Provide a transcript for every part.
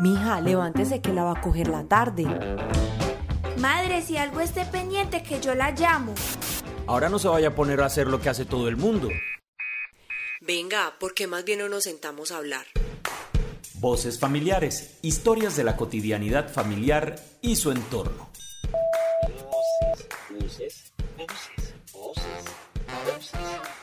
Mija, levántese que la va a coger la tarde. Madre, si algo esté pendiente, que yo la llamo. Ahora no se vaya a poner a hacer lo que hace todo el mundo. Venga, porque más bien no nos sentamos a hablar. Voces familiares, historias de la cotidianidad familiar y su entorno. Voces, voces, voces, voces, familiares,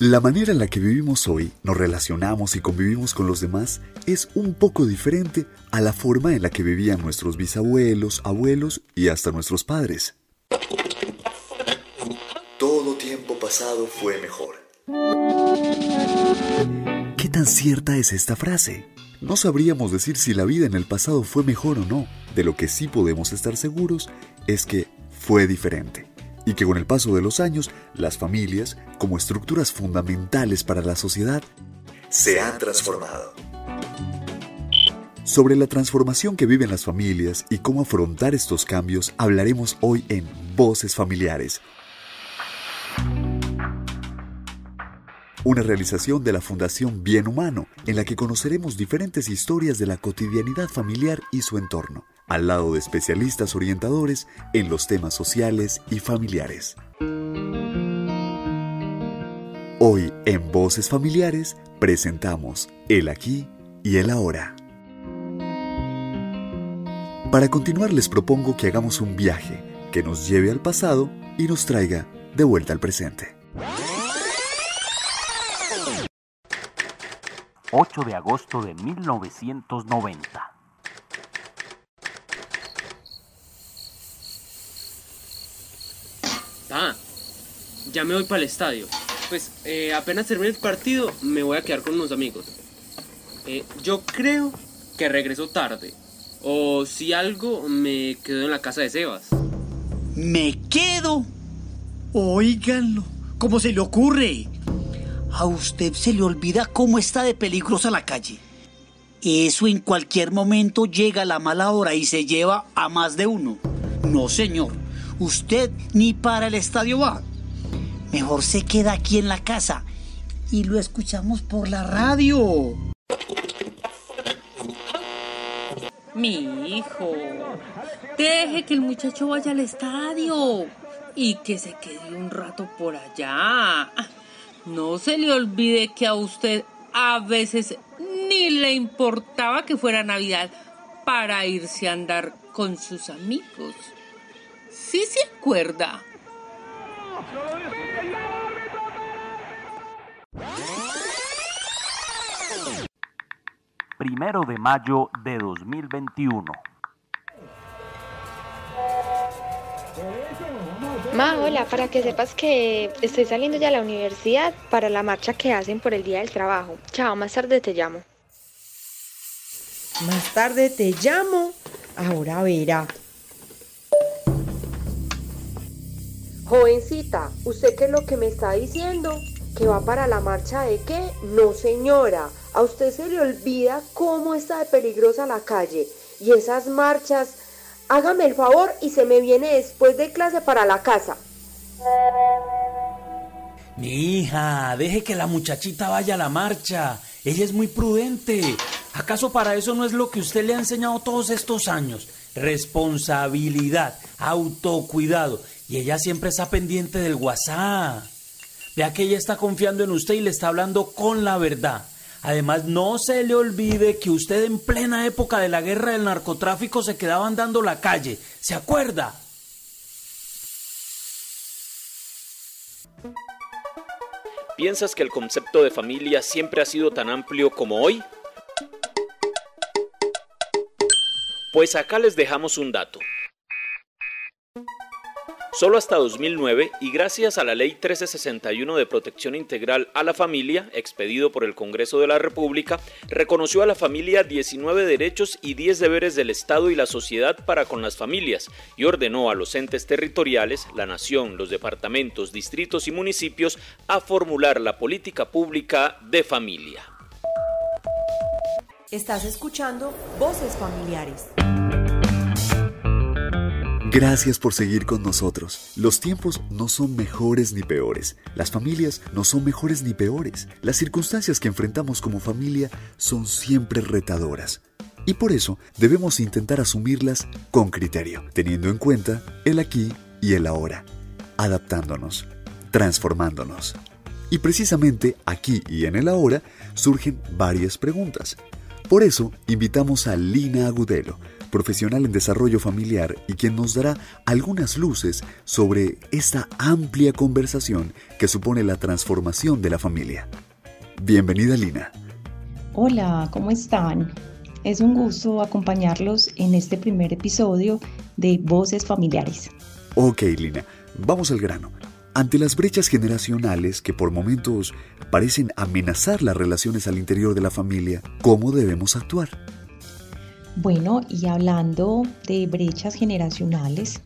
La manera en la que vivimos hoy, nos relacionamos y convivimos con los demás es un poco diferente a la forma en la que vivían nuestros bisabuelos, abuelos y hasta nuestros padres. Todo tiempo pasado fue mejor. ¿Qué tan cierta es esta frase? No sabríamos decir si la vida en el pasado fue mejor o no. De lo que sí podemos estar seguros es que fue diferente y que con el paso de los años las familias, como estructuras fundamentales para la sociedad, se han transformado. Sobre la transformación que viven las familias y cómo afrontar estos cambios hablaremos hoy en Voces Familiares. Una realización de la Fundación Bien Humano, en la que conoceremos diferentes historias de la cotidianidad familiar y su entorno al lado de especialistas orientadores en los temas sociales y familiares. Hoy en Voces Familiares presentamos El aquí y el ahora. Para continuar les propongo que hagamos un viaje que nos lleve al pasado y nos traiga de vuelta al presente. 8 de agosto de 1990. Ah, ya me voy para el estadio. Pues eh, apenas termine el partido, me voy a quedar con unos amigos. Eh, yo creo que regreso tarde. O si algo, me quedo en la casa de Sebas. ¿Me quedo? Óiganlo, ¿cómo se le ocurre? A usted se le olvida cómo está de peligrosa la calle. Eso en cualquier momento llega a la mala hora y se lleva a más de uno. No, señor usted ni para el estadio va. Mejor se queda aquí en la casa y lo escuchamos por la radio. Mi hijo, deje que el muchacho vaya al estadio y que se quede un rato por allá. No se le olvide que a usted a veces ni le importaba que fuera Navidad para irse a andar con sus amigos sí se acuerda. Primero de mayo de 2021. Ma, hola, para que sepas que estoy saliendo ya a la universidad para la marcha que hacen por el Día del Trabajo. Chao, más tarde te llamo. Más tarde te llamo. Ahora verá. Jovencita, ¿usted qué es lo que me está diciendo? ¿Que va para la marcha de qué? No, señora. A usted se le olvida cómo está de peligrosa la calle. Y esas marchas, hágame el favor y se me viene después de clase para la casa. Mi hija, deje que la muchachita vaya a la marcha. Ella es muy prudente. ¿Acaso para eso no es lo que usted le ha enseñado todos estos años? Responsabilidad, autocuidado y ella siempre está pendiente del WhatsApp. Vea que ella está confiando en usted y le está hablando con la verdad. Además, no se le olvide que usted en plena época de la guerra del narcotráfico se quedaba andando la calle. ¿Se acuerda? ¿Piensas que el concepto de familia siempre ha sido tan amplio como hoy? Pues acá les dejamos un dato. Solo hasta 2009 y gracias a la Ley 1361 de Protección Integral a la Familia, expedido por el Congreso de la República, reconoció a la familia 19 derechos y 10 deberes del Estado y la sociedad para con las familias y ordenó a los entes territoriales, la nación, los departamentos, distritos y municipios a formular la política pública de familia. Estás escuchando Voces Familiares. Gracias por seguir con nosotros. Los tiempos no son mejores ni peores. Las familias no son mejores ni peores. Las circunstancias que enfrentamos como familia son siempre retadoras. Y por eso debemos intentar asumirlas con criterio, teniendo en cuenta el aquí y el ahora, adaptándonos, transformándonos. Y precisamente aquí y en el ahora surgen varias preguntas. Por eso invitamos a Lina Agudelo, profesional en desarrollo familiar y quien nos dará algunas luces sobre esta amplia conversación que supone la transformación de la familia. Bienvenida Lina. Hola, ¿cómo están? Es un gusto acompañarlos en este primer episodio de Voces Familiares. Ok, Lina, vamos al grano. Ante las brechas generacionales que por momentos parecen amenazar las relaciones al interior de la familia, ¿cómo debemos actuar? Bueno, y hablando de brechas generacionales,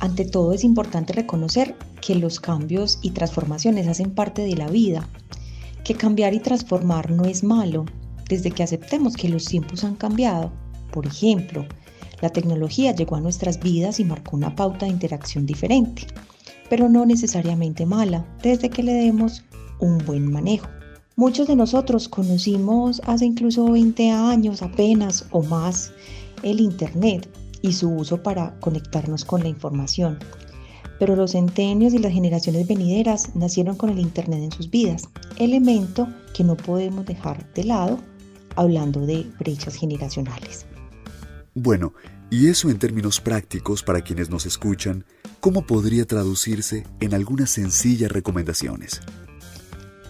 ante todo es importante reconocer que los cambios y transformaciones hacen parte de la vida, que cambiar y transformar no es malo, desde que aceptemos que los tiempos han cambiado. Por ejemplo, la tecnología llegó a nuestras vidas y marcó una pauta de interacción diferente pero no necesariamente mala, desde que le demos un buen manejo. Muchos de nosotros conocimos hace incluso 20 años apenas o más el Internet y su uso para conectarnos con la información. Pero los centenios y las generaciones venideras nacieron con el Internet en sus vidas, elemento que no podemos dejar de lado hablando de brechas generacionales. Bueno, y eso en términos prácticos para quienes nos escuchan, ¿cómo podría traducirse en algunas sencillas recomendaciones?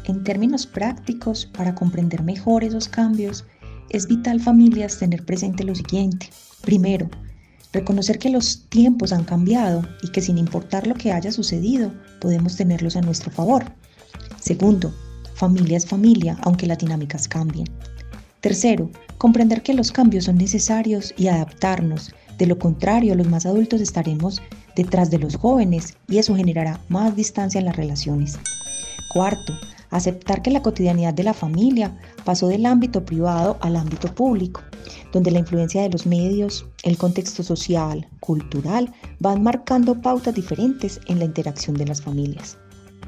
En términos prácticos, para comprender mejor esos cambios, es vital familias tener presente lo siguiente. Primero, reconocer que los tiempos han cambiado y que sin importar lo que haya sucedido, podemos tenerlos a nuestro favor. Segundo, familia es familia, aunque las dinámicas cambien. Tercero, comprender que los cambios son necesarios y adaptarnos. De lo contrario, los más adultos estaremos detrás de los jóvenes y eso generará más distancia en las relaciones. Cuarto, aceptar que la cotidianidad de la familia pasó del ámbito privado al ámbito público, donde la influencia de los medios, el contexto social, cultural, van marcando pautas diferentes en la interacción de las familias.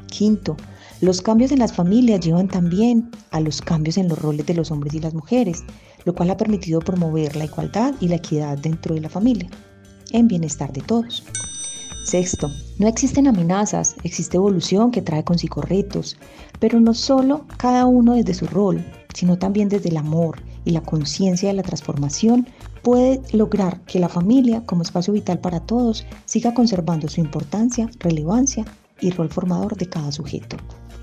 Quinto, los cambios en las familias llevan también a los cambios en los roles de los hombres y las mujeres, lo cual ha permitido promover la igualdad y la equidad dentro de la familia, en bienestar de todos. Sexto, no existen amenazas, existe evolución que trae consigo retos, pero no solo cada uno desde su rol, sino también desde el amor y la conciencia de la transformación puede lograr que la familia, como espacio vital para todos, siga conservando su importancia, relevancia y rol formador de cada sujeto.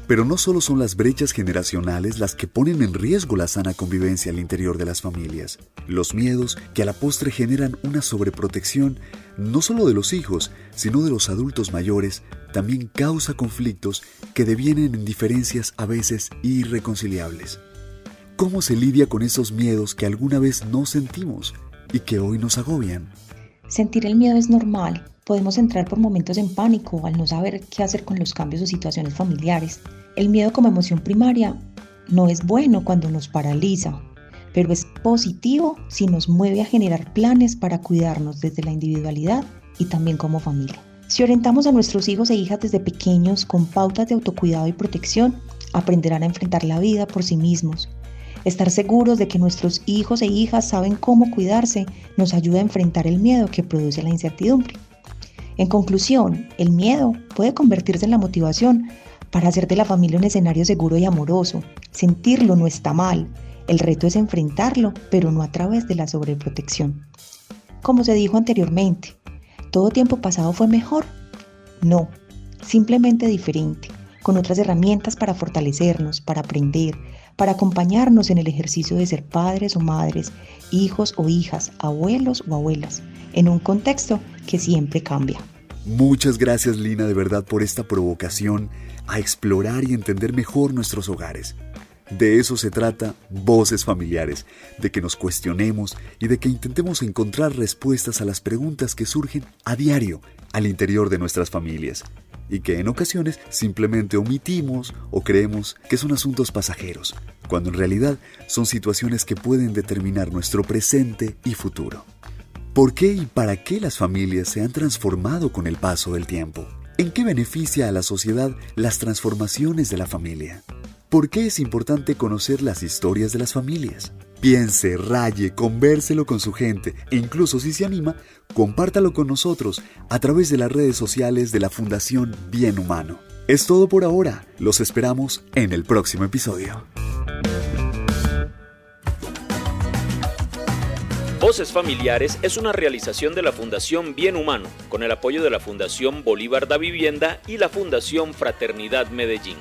Pero no solo son las brechas generacionales las que ponen en riesgo la sana convivencia al interior de las familias. Los miedos que a la postre generan una sobreprotección no solo de los hijos, sino de los adultos mayores, también causa conflictos que devienen en diferencias a veces irreconciliables. ¿Cómo se lidia con esos miedos que alguna vez no sentimos y que hoy nos agobian? Sentir el miedo es normal, Podemos entrar por momentos en pánico al no saber qué hacer con los cambios o situaciones familiares. El miedo como emoción primaria no es bueno cuando nos paraliza, pero es positivo si nos mueve a generar planes para cuidarnos desde la individualidad y también como familia. Si orientamos a nuestros hijos e hijas desde pequeños con pautas de autocuidado y protección, aprenderán a enfrentar la vida por sí mismos. Estar seguros de que nuestros hijos e hijas saben cómo cuidarse nos ayuda a enfrentar el miedo que produce la incertidumbre. En conclusión, el miedo puede convertirse en la motivación para hacer de la familia un escenario seguro y amoroso. Sentirlo no está mal, el reto es enfrentarlo, pero no a través de la sobreprotección. Como se dijo anteriormente, ¿todo tiempo pasado fue mejor? No, simplemente diferente, con otras herramientas para fortalecernos, para aprender, para acompañarnos en el ejercicio de ser padres o madres, hijos o hijas, abuelos o abuelas, en un contexto que siempre cambia. Muchas gracias Lina de verdad por esta provocación a explorar y entender mejor nuestros hogares. De eso se trata Voces Familiares, de que nos cuestionemos y de que intentemos encontrar respuestas a las preguntas que surgen a diario al interior de nuestras familias y que en ocasiones simplemente omitimos o creemos que son asuntos pasajeros, cuando en realidad son situaciones que pueden determinar nuestro presente y futuro. ¿Por qué y para qué las familias se han transformado con el paso del tiempo? ¿En qué beneficia a la sociedad las transformaciones de la familia? ¿Por qué es importante conocer las historias de las familias? Piense, raye, convérselo con su gente e incluso si se anima, compártalo con nosotros a través de las redes sociales de la Fundación Bien Humano. Es todo por ahora, los esperamos en el próximo episodio. Voces Familiares es una realización de la Fundación Bien Humano, con el apoyo de la Fundación Bolívar da Vivienda y la Fundación Fraternidad Medellín.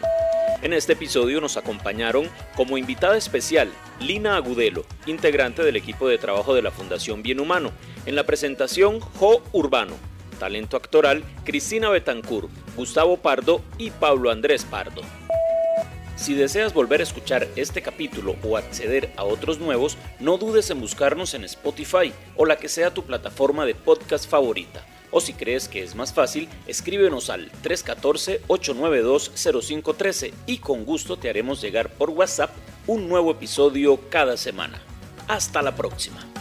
En este episodio nos acompañaron como invitada especial Lina Agudelo, integrante del equipo de trabajo de la Fundación Bien Humano. En la presentación, Jo Urbano. Talento actoral, Cristina Betancur, Gustavo Pardo y Pablo Andrés Pardo. Si deseas volver a escuchar este capítulo o acceder a otros nuevos, no dudes en buscarnos en Spotify o la que sea tu plataforma de podcast favorita o si crees que es más fácil, escríbenos al 314-892-0513 y con gusto te haremos llegar por WhatsApp un nuevo episodio cada semana. Hasta la próxima.